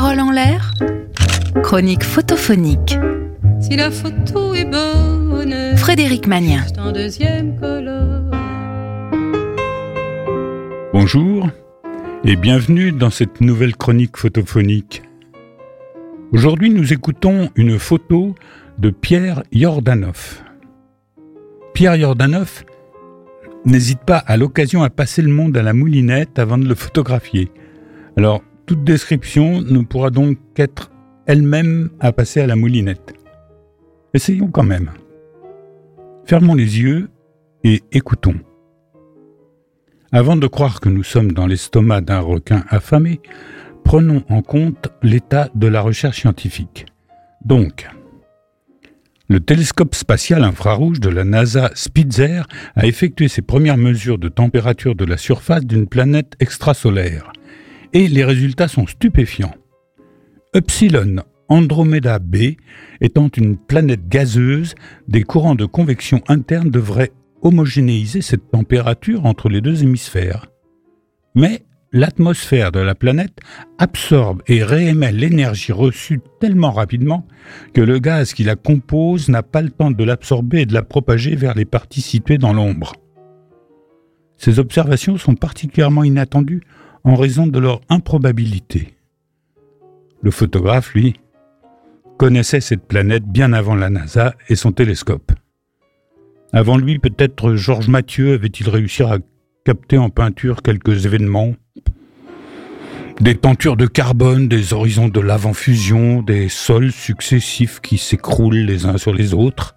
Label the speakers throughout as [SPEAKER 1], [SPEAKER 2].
[SPEAKER 1] Parole en l'air, chronique photophonique.
[SPEAKER 2] Si la photo est bonne,
[SPEAKER 1] Frédéric Magnien.
[SPEAKER 2] c'est en deuxième colonne.
[SPEAKER 3] Bonjour et bienvenue dans cette nouvelle chronique photophonique. Aujourd'hui, nous écoutons une photo de Pierre Yordanov. Pierre Yordanov n'hésite pas à l'occasion à passer le monde à la moulinette avant de le photographier. Alors, toute description ne pourra donc qu'être elle-même à passer à la moulinette. Essayons quand même. Fermons les yeux et écoutons. Avant de croire que nous sommes dans l'estomac d'un requin affamé, prenons en compte l'état de la recherche scientifique. Donc, le télescope spatial infrarouge de la NASA Spitzer a effectué ses premières mesures de température de la surface d'une planète extrasolaire. Et les résultats sont stupéfiants. Epsilon Andromeda B étant une planète gazeuse, des courants de convection interne devraient homogénéiser cette température entre les deux hémisphères. Mais l'atmosphère de la planète absorbe et réémet l'énergie reçue tellement rapidement que le gaz qui la compose n'a pas le temps de l'absorber et de la propager vers les parties situées dans l'ombre. Ces observations sont particulièrement inattendues en raison de leur improbabilité. Le photographe, lui, connaissait cette planète bien avant la NASA et son télescope. Avant lui, peut-être Georges Mathieu avait-il réussi à capter en peinture quelques événements. Des tentures de carbone, des horizons de lave en fusion, des sols successifs qui s'écroulent les uns sur les autres,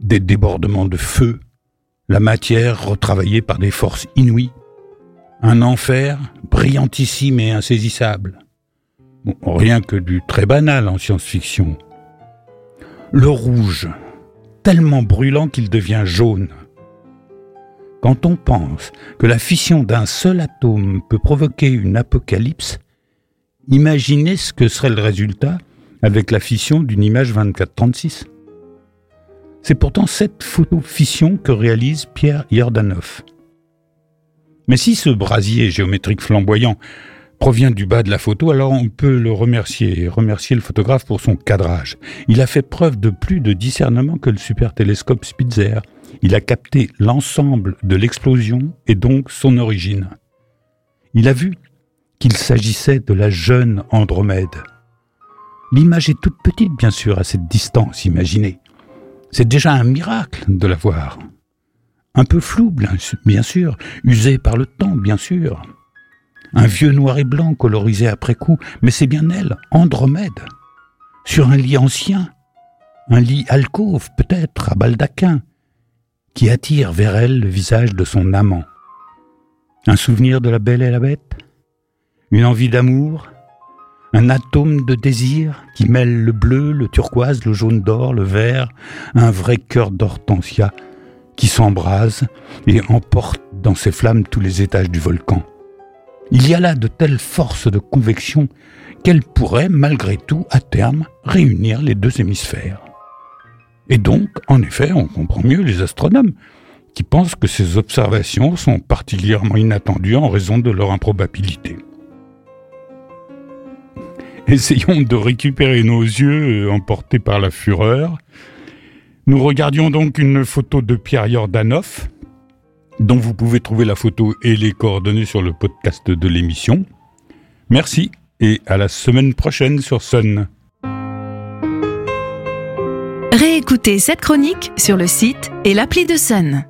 [SPEAKER 3] des débordements de feu, la matière retravaillée par des forces inouïes, un enfer brillantissime et insaisissable. Rien que du très banal en science-fiction. Le rouge, tellement brûlant qu'il devient jaune. Quand on pense que la fission d'un seul atome peut provoquer une apocalypse, imaginez ce que serait le résultat avec la fission d'une image 24-36. C'est pourtant cette photo-fission que réalise Pierre Yordanov. Mais si ce brasier géométrique flamboyant provient du bas de la photo, alors on peut le remercier et remercier le photographe pour son cadrage. Il a fait preuve de plus de discernement que le super télescope Spitzer. Il a capté l'ensemble de l'explosion et donc son origine. Il a vu qu'il s'agissait de la jeune Andromède. L'image est toute petite, bien sûr, à cette distance, imaginez. C'est déjà un miracle de la voir. Un peu floue, bien sûr, usée par le temps, bien sûr. Un vieux noir et blanc colorisé après coup, mais c'est bien elle, Andromède. Sur un lit ancien, un lit alcôve peut-être, à baldaquin, qui attire vers elle le visage de son amant. Un souvenir de la belle et la bête? Une envie d'amour? Un atome de désir qui mêle le bleu, le turquoise, le jaune d'or, le vert, un vrai cœur d'hortensia? Qui s'embrase et emporte dans ses flammes tous les étages du volcan. Il y a là de telles forces de convection qu'elles pourraient, malgré tout, à terme, réunir les deux hémisphères. Et donc, en effet, on comprend mieux les astronomes, qui pensent que ces observations sont particulièrement inattendues en raison de leur improbabilité. Essayons de récupérer nos yeux emportés par la fureur. Nous regardions donc une photo de Pierre Yordanov, dont vous pouvez trouver la photo et les coordonnées sur le podcast de l'émission. Merci et à la semaine prochaine sur Sun.
[SPEAKER 1] Réécoutez cette chronique sur le site et l'appli de Sun.